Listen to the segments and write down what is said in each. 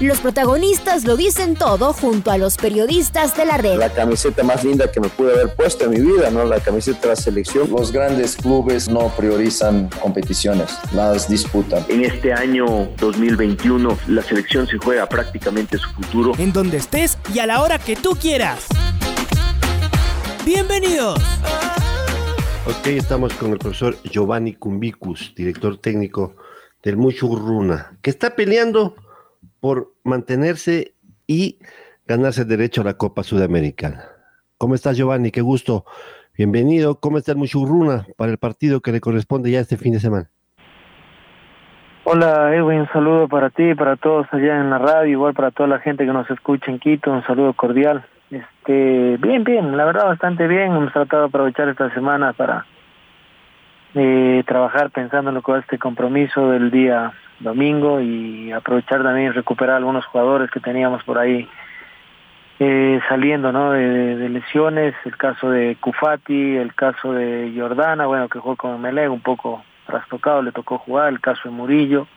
Los protagonistas lo dicen todo junto a los periodistas de la red. La camiseta más linda que me pude haber puesto en mi vida, ¿no? La camiseta de la selección. Los grandes clubes no priorizan competiciones, las disputan. En este año 2021 la selección se juega prácticamente su futuro. En donde estés y a la hora que tú quieras. Bienvenidos. Ok, estamos con el profesor Giovanni Cumbicus, director técnico del Muchurruna, que está peleando por mantenerse y ganarse el derecho a la Copa Sudamericana. ¿Cómo estás, Giovanni? Qué gusto. Bienvenido. ¿Cómo está el Muchurruna para el partido que le corresponde ya este fin de semana? Hola, Edwin. Un saludo para ti, para todos allá en la radio, igual para toda la gente que nos escucha en Quito. Un saludo cordial. Este, bien, bien, la verdad bastante bien. Hemos tratado de aprovechar esta semana para eh, trabajar pensando en lo que va este compromiso del día domingo y aprovechar también recuperar algunos jugadores que teníamos por ahí eh, saliendo ¿no? De, lesiones, el caso de Cufati, el caso de Jordana, bueno, que jugó con Meleg un poco trastocado, le tocó jugar, el caso de Murillo,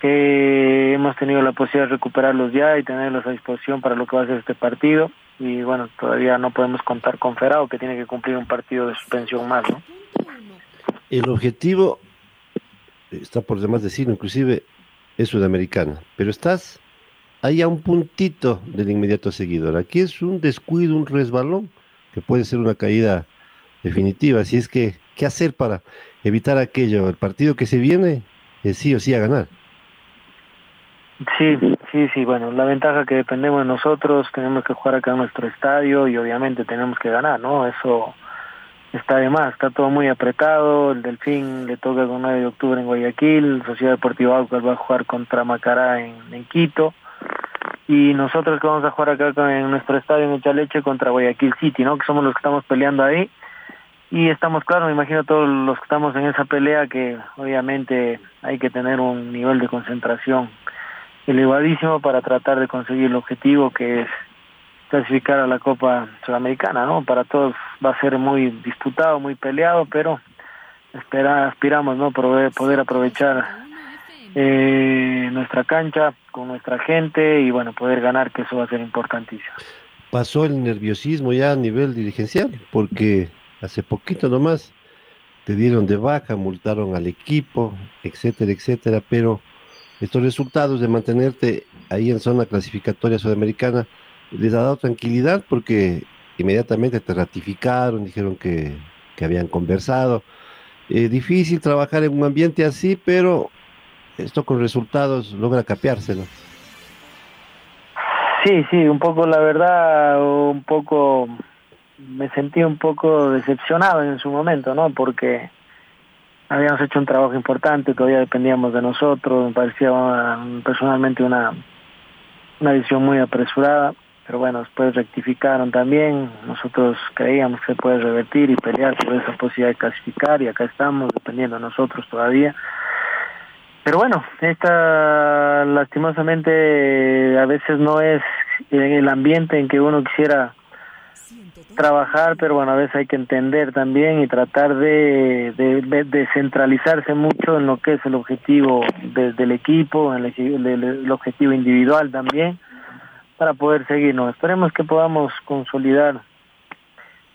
que hemos tenido la posibilidad de recuperarlos ya y tenerlos a disposición para lo que va a ser este partido. Y bueno, todavía no podemos contar con Ferrao, que tiene que cumplir un partido de suspensión más, ¿no? El objetivo está por demás decirlo, inclusive es sudamericana, pero estás ahí a un puntito del inmediato seguidor. Aquí es un descuido, un resbalón, que puede ser una caída definitiva. Así es que, ¿qué hacer para evitar aquello? El partido que se viene es sí o sí a ganar. Sí, sí, sí, bueno, la ventaja que dependemos de nosotros, tenemos que jugar acá en nuestro estadio y obviamente tenemos que ganar, ¿no? Eso está de más, está todo muy apretado, el Delfín le toca el 9 de octubre en Guayaquil, Sociedad Deportiva Aucas va a jugar contra Macará en, Quito, y nosotros que vamos a jugar acá en nuestro estadio en Echaleche contra Guayaquil City, ¿no? Que somos los que estamos peleando ahí, y estamos claros, me imagino todos los que estamos en esa pelea que obviamente hay que tener un nivel de concentración elevadísimo para tratar de conseguir el objetivo que es clasificar a la Copa Sudamericana, ¿no? Para todos va a ser muy disputado, muy peleado, pero espera, aspiramos, ¿no? Poder, aprovechar eh, nuestra cancha con nuestra gente y, bueno, poder ganar, que eso va a ser importantísimo. Pasó el nerviosismo ya a nivel dirigencial, porque hace poquito nomás te dieron de baja, multaron al equipo, etcétera, etcétera, pero estos resultados de mantenerte ahí en zona clasificatoria sudamericana, les ha dado tranquilidad porque inmediatamente te ratificaron, dijeron que, habían conversado. Eh, difícil trabajar en un ambiente así, pero esto con resultados logra capeárselo. Sí, sí, un poco la verdad, un poco me sentí un poco decepcionado en su momento, ¿no? Porque habíamos hecho un trabajo importante, todavía dependíamos de nosotros, me parecía um, personalmente una, una decisión muy apresurada pero bueno, después rectificaron también, nosotros creíamos que se puede revertir y pelear por esa posibilidad de clasificar y acá estamos, dependiendo de nosotros todavía. Pero bueno, esta lastimosamente a veces no es el ambiente en que uno quisiera trabajar, pero bueno, a veces hay que entender también y tratar de, de, centralizarse mucho en lo que es el objetivo del equipo, en el objetivo individual también para poder seguirnos. Esperemos que podamos consolidar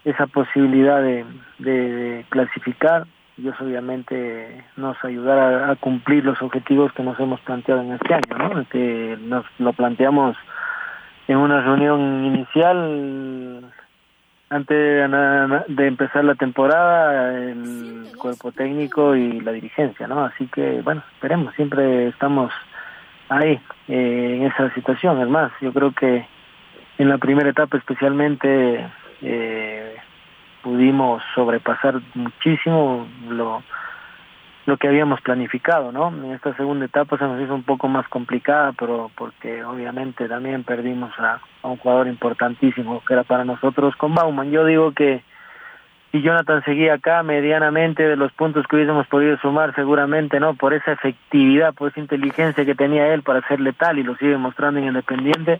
esa posibilidad de, clasificar y eso obviamente nos ayudará a, cumplir los objetivos que nos hemos planteado en este año, ¿no? que nos lo planteamos en una reunión inicial antes de empezar la temporada el cuerpo técnico y la dirigencia, ¿no? Así que bueno, esperemos, siempre estamos ahí, eh, en esa situación. Es más, yo creo que en la primera etapa especialmente eh, pudimos sobrepasar muchísimo lo, lo que habíamos planificado, ¿no? En esta segunda etapa se nos hizo un poco más complicada, pero porque obviamente también perdimos a, a un jugador importantísimo que era para nosotros con Bauman. Yo digo que si Jonathan seguía acá medianamente de los puntos que hubiésemos podido sumar seguramente, ¿no? Por esa efectividad, por esa inteligencia que tenía él para ser letal y lo sigue mostrando en Independiente,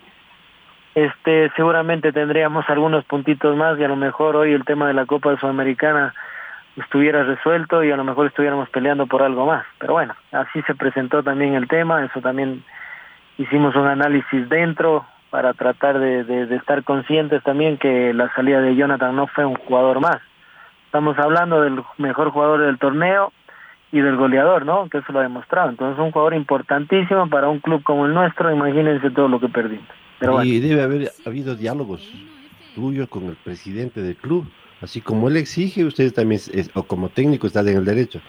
este seguramente tendríamos algunos puntitos más y a lo mejor hoy el tema de la Copa Sudamericana estuviera resuelto y a lo mejor estuviéramos peleando por algo más. Pero bueno, así se presentó también el tema, eso también hicimos un análisis dentro para tratar de, de, estar conscientes también que la salida de Jonathan no fue un jugador más. Estamos hablando del mejor jugador del torneo y del goleador, ¿no? Que eso lo ha demostrado. Entonces, un jugador importantísimo para un club como el nuestro, imagínense todo lo que perdimos. Pero y debe haber habido diálogos tuyos con el presidente del club Así como él exige, ustedes también, o como técnico, están en el derecho.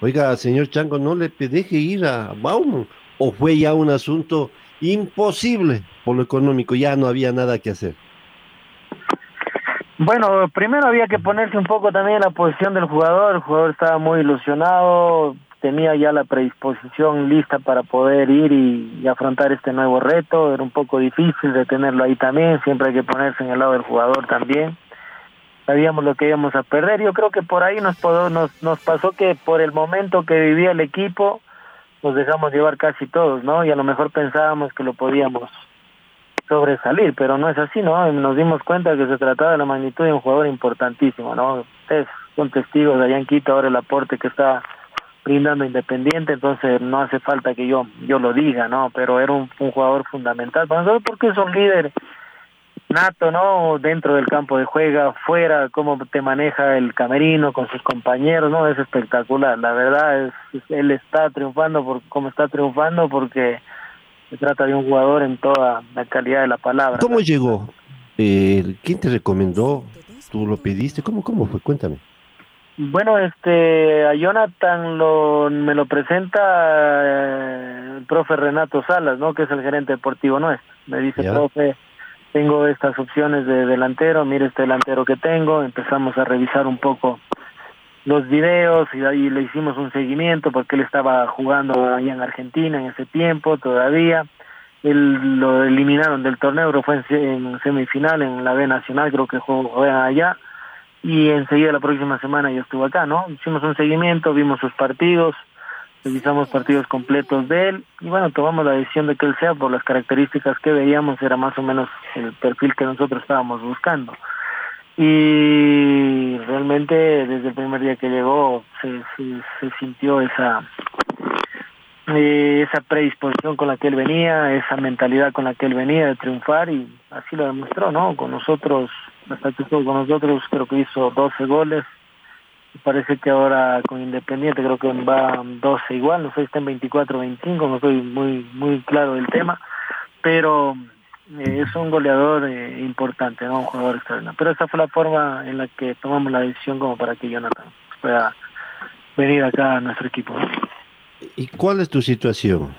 Oiga, señor Chango, no le deje ir a Bauman. O fue ya un asunto imposible por lo económico, ya no había nada que hacer. Bueno, primero había que ponerse un poco también en la posición del jugador. El jugador estaba muy ilusionado, tenía ya la predisposición lista para poder ir y, afrontar este nuevo reto. Era un poco difícil de tenerlo ahí también. Siempre hay que ponerse en el lado del jugador también sabíamos lo que íbamos a perder. Yo creo que por ahí nos, nos, nos pasó que por el momento que vivía el equipo, nos dejamos llevar casi todos, ¿no? Y a lo mejor pensábamos que lo podíamos sobresalir, pero no es así, ¿no? Nos dimos cuenta que se trataba de la magnitud de un jugador importantísimo, ¿no? Ustedes son testigos allá en Quito ahora el aporte que está brindando Independiente, entonces no hace falta que yo yo lo diga, ¿no? Pero era un, jugador fundamental para nosotros porque es un líder nato, ¿no? Dentro del campo de juega, fuera, cómo te maneja el camerino con sus compañeros, ¿no? Es espectacular. La verdad es, él está triunfando por cómo está triunfando porque se trata de un jugador en toda la calidad de la palabra. ¿Cómo llegó? Eh, ¿Quién te recomendó? ¿Tú lo pediste? ¿Cómo, cómo fue? Cuéntame. Bueno, este, a Jonathan lo, me lo presenta eh, el profe Renato Salas, ¿no? Que es el gerente deportivo nuestro. Me dice, profe, tengo estas opciones de delantero, mire este delantero que tengo, empezamos a revisar un poco los videos y ahí le hicimos un seguimiento porque él estaba jugando allá en Argentina en ese tiempo todavía. Él lo eliminaron del torneo, pero fue en, semifinal en la B Nacional, creo que jugó allá. Y enseguida la próxima semana yo estuve acá, ¿no? Hicimos un seguimiento, vimos sus partidos, revisamos partidos completos de él y bueno, tomamos la decisión de que él sea por las características que veíamos, era más o menos el perfil que nosotros estábamos buscando. Y realmente desde el primer día que llegó se, se, sintió esa eh, esa predisposición con la que él venía, esa mentalidad con la que él venía de triunfar y así lo demostró, ¿no? Con nosotros, hasta que estuvo con nosotros creo que hizo 12 goles, parece que ahora con Independiente creo que va 12 igual, no sé está en 24 25, no estoy muy muy claro del tema, pero eh, es un goleador eh, importante, ¿no? un jugador extraordinario. Pero esa fue la forma en la que tomamos la decisión como para que Jonathan pueda venir acá a nuestro equipo. ¿Y cuál es tu situación?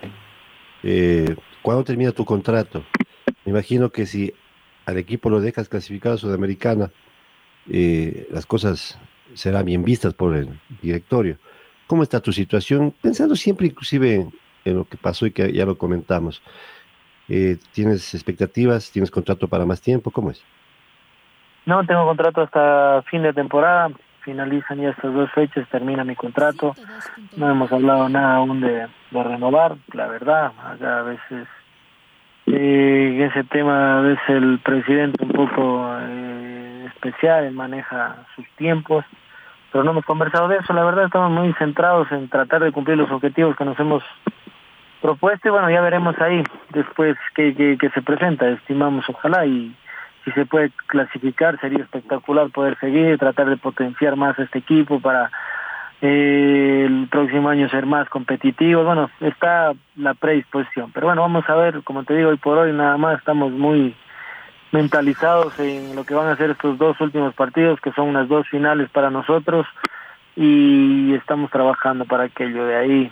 Eh, ¿Cuándo termina tu contrato? Me imagino que si al equipo lo dejas clasificado a Sudamericana, eh, las cosas serán bien vistas por el directorio. ¿Cómo está tu situación? Pensando siempre inclusive en, lo que pasó y que ya lo comentamos. Eh, ¿Tienes expectativas? ¿Tienes contrato para más tiempo? ¿Cómo es? No, tengo contrato hasta fin de temporada. Finalizan ya estas dos fechas, termina mi contrato. No hemos hablado nada aún de, renovar, la verdad. Acá a veces eh, ese tema veces el presidente un poco eh, especial, maneja sus tiempos pero no hemos conversado de eso. La verdad estamos muy centrados en tratar de cumplir los objetivos que nos hemos propuesto y bueno, ya veremos ahí después que, que, se presenta. Estimamos ojalá y si se puede clasificar sería espectacular poder seguir, tratar de potenciar más este equipo para eh, el próximo año ser más competitivos. Bueno, está la predisposición. Pero bueno, vamos a ver, como te digo, hoy por hoy nada más estamos muy mentalizados en lo que van a ser estos dos últimos partidos, que son unas dos finales para nosotros, y estamos trabajando para aquello de ahí.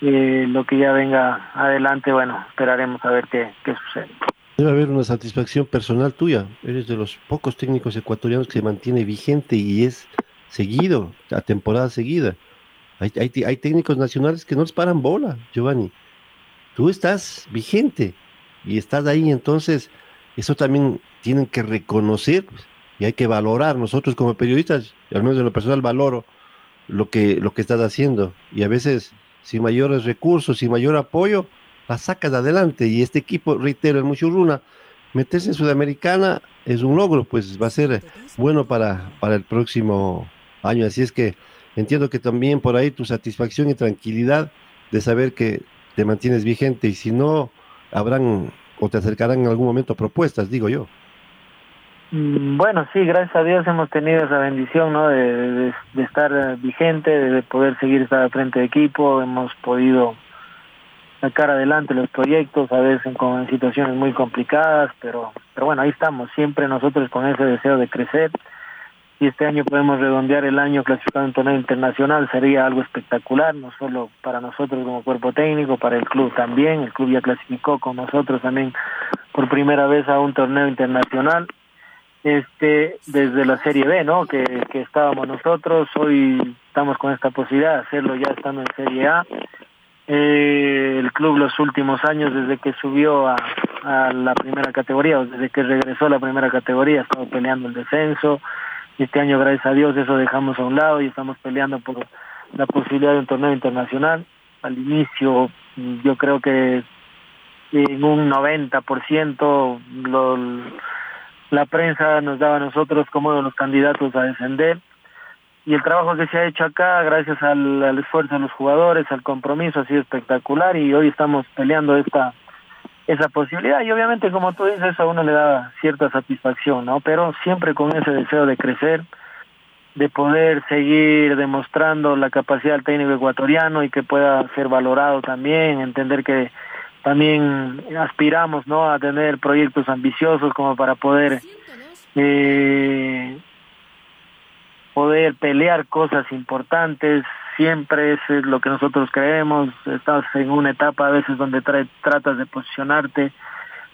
Eh, lo que ya venga adelante, bueno, esperaremos a ver qué, qué sucede. Debe haber una satisfacción personal tuya. Eres de los pocos técnicos ecuatorianos que se mantiene vigente y es seguido, a temporada seguida. Hay, hay, hay técnicos nacionales que no les paran bola, Giovanni. Tú estás vigente y estás ahí, entonces eso también tienen que reconocer y hay que valorar. Nosotros como periodistas, al menos en lo personal, valoro lo que, lo que estás haciendo. Y a veces, sin mayores recursos, sin mayor apoyo, la sacas adelante. Y este equipo, reitero, el Muchurruna, meterse en Sudamericana es un logro, pues va a ser bueno para, para el próximo año. Así es que entiendo que también por ahí tu satisfacción y tranquilidad de saber que te mantienes vigente y si no, habrán o te acercarán en algún momento propuestas, digo yo. Mm, bueno, sí, gracias a Dios hemos tenido esa bendición, ¿no? De, estar vigente, de poder seguir estar al frente de equipo, hemos podido sacar adelante los proyectos, a veces en, situaciones muy complicadas, pero, pero bueno, ahí estamos, siempre nosotros con ese deseo de crecer. Y este año podemos redondear el año clasificado en torneo internacional, sería algo espectacular, no solo para nosotros como cuerpo técnico, para el club también. El club ya clasificó con nosotros también por primera vez a un torneo internacional este desde la Serie B, ¿no? Que, que estábamos nosotros, hoy estamos con esta posibilidad de hacerlo ya estando en Serie A. Eh, el club los últimos años, desde que subió a, a la primera categoría, o desde que regresó a la primera categoría, estamos peleando el descenso. Este año, gracias a Dios, eso dejamos a un lado y estamos peleando por la posibilidad de un torneo internacional. Al inicio, yo creo que en un 90% lo la prensa nos daba a nosotros como de los candidatos a descender y el trabajo que se ha hecho acá gracias al, esfuerzo de los jugadores, al compromiso ha sido espectacular y hoy estamos peleando esta esa posibilidad y obviamente como tú dices a uno le da cierta satisfacción, ¿no? Pero siempre con ese deseo de crecer, de poder seguir demostrando la capacidad del técnico ecuatoriano y que pueda ser valorado también, entender que también aspiramos no a tener proyectos ambiciosos como para poder eh, poder pelear cosas importantes. Siempre es lo que nosotros creemos. Estás en una etapa a veces donde tratas de posicionarte.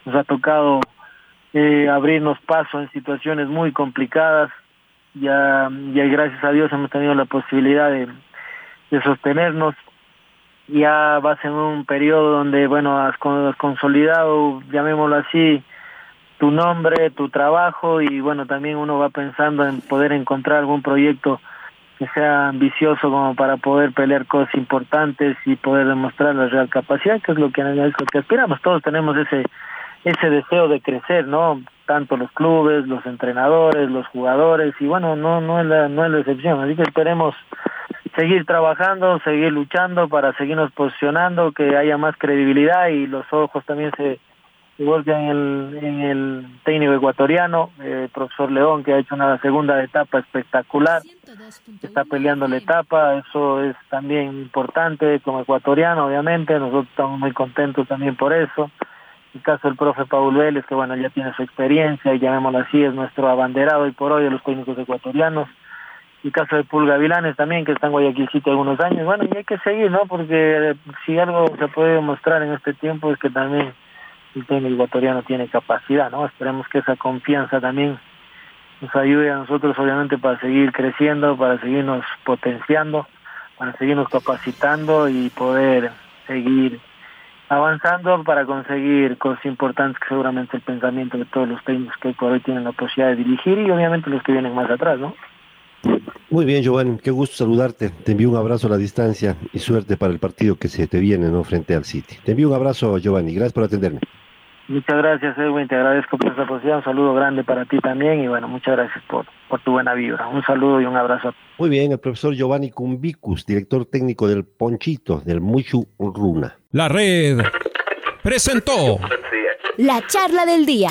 Nos ha tocado eh, abrirnos paso en situaciones muy complicadas. Ya, ya gracias a Dios hemos tenido la posibilidad de, de sostenernos ya vas en un periodo donde, bueno, has consolidado, llamémoslo así, tu nombre, tu trabajo y bueno, también uno va pensando en poder encontrar algún proyecto que sea ambicioso como para poder pelear cosas importantes y poder demostrar la real capacidad, que es lo que, es lo que aspiramos. Todos tenemos ese ese deseo de crecer, ¿no? Tanto los clubes, los entrenadores, los jugadores y bueno, no no es la no es la excepción, así que esperemos seguir trabajando, seguir luchando para seguirnos posicionando, que haya más credibilidad y los ojos también se, en el, en el técnico ecuatoriano, eh, profesor León, que ha hecho una segunda etapa espectacular, está peleando la etapa, eso es también importante como ecuatoriano, obviamente, nosotros estamos muy contentos también por eso. El caso del profe Paul Vélez, que bueno, ya tiene su experiencia, y llamémoslo así, es nuestro abanderado y por hoy de los técnicos ecuatorianos el caso de Pulga Vilanes también, que está en Guayaquilcito algunos años. Bueno, y hay que seguir, ¿no? Porque si algo se puede demostrar en este tiempo es que también el técnico ecuatoriano tiene capacidad, ¿no? Esperemos que esa confianza también nos ayude a nosotros, obviamente, para seguir creciendo, para seguirnos potenciando, para seguirnos capacitando y poder seguir avanzando para conseguir cosas importantes que seguramente el pensamiento de todos los técnicos que hoy tienen la posibilidad de dirigir y obviamente los que vienen más atrás, ¿no? Muy bien, Giovanni, qué gusto saludarte. Te envío un abrazo a la distancia y suerte para el partido que se te viene ¿no? frente al City. Te envío un abrazo, Giovanni. Gracias por atenderme. Muchas gracias, Edwin. Te agradezco por esta posibilidad. Un saludo grande para ti también y bueno, muchas gracias por, por tu buena vibra. Un saludo y un abrazo. Muy bien, el profesor Giovanni Cumbicus, director técnico del Ponchito, del Muchu Runa. La red presentó la charla del día.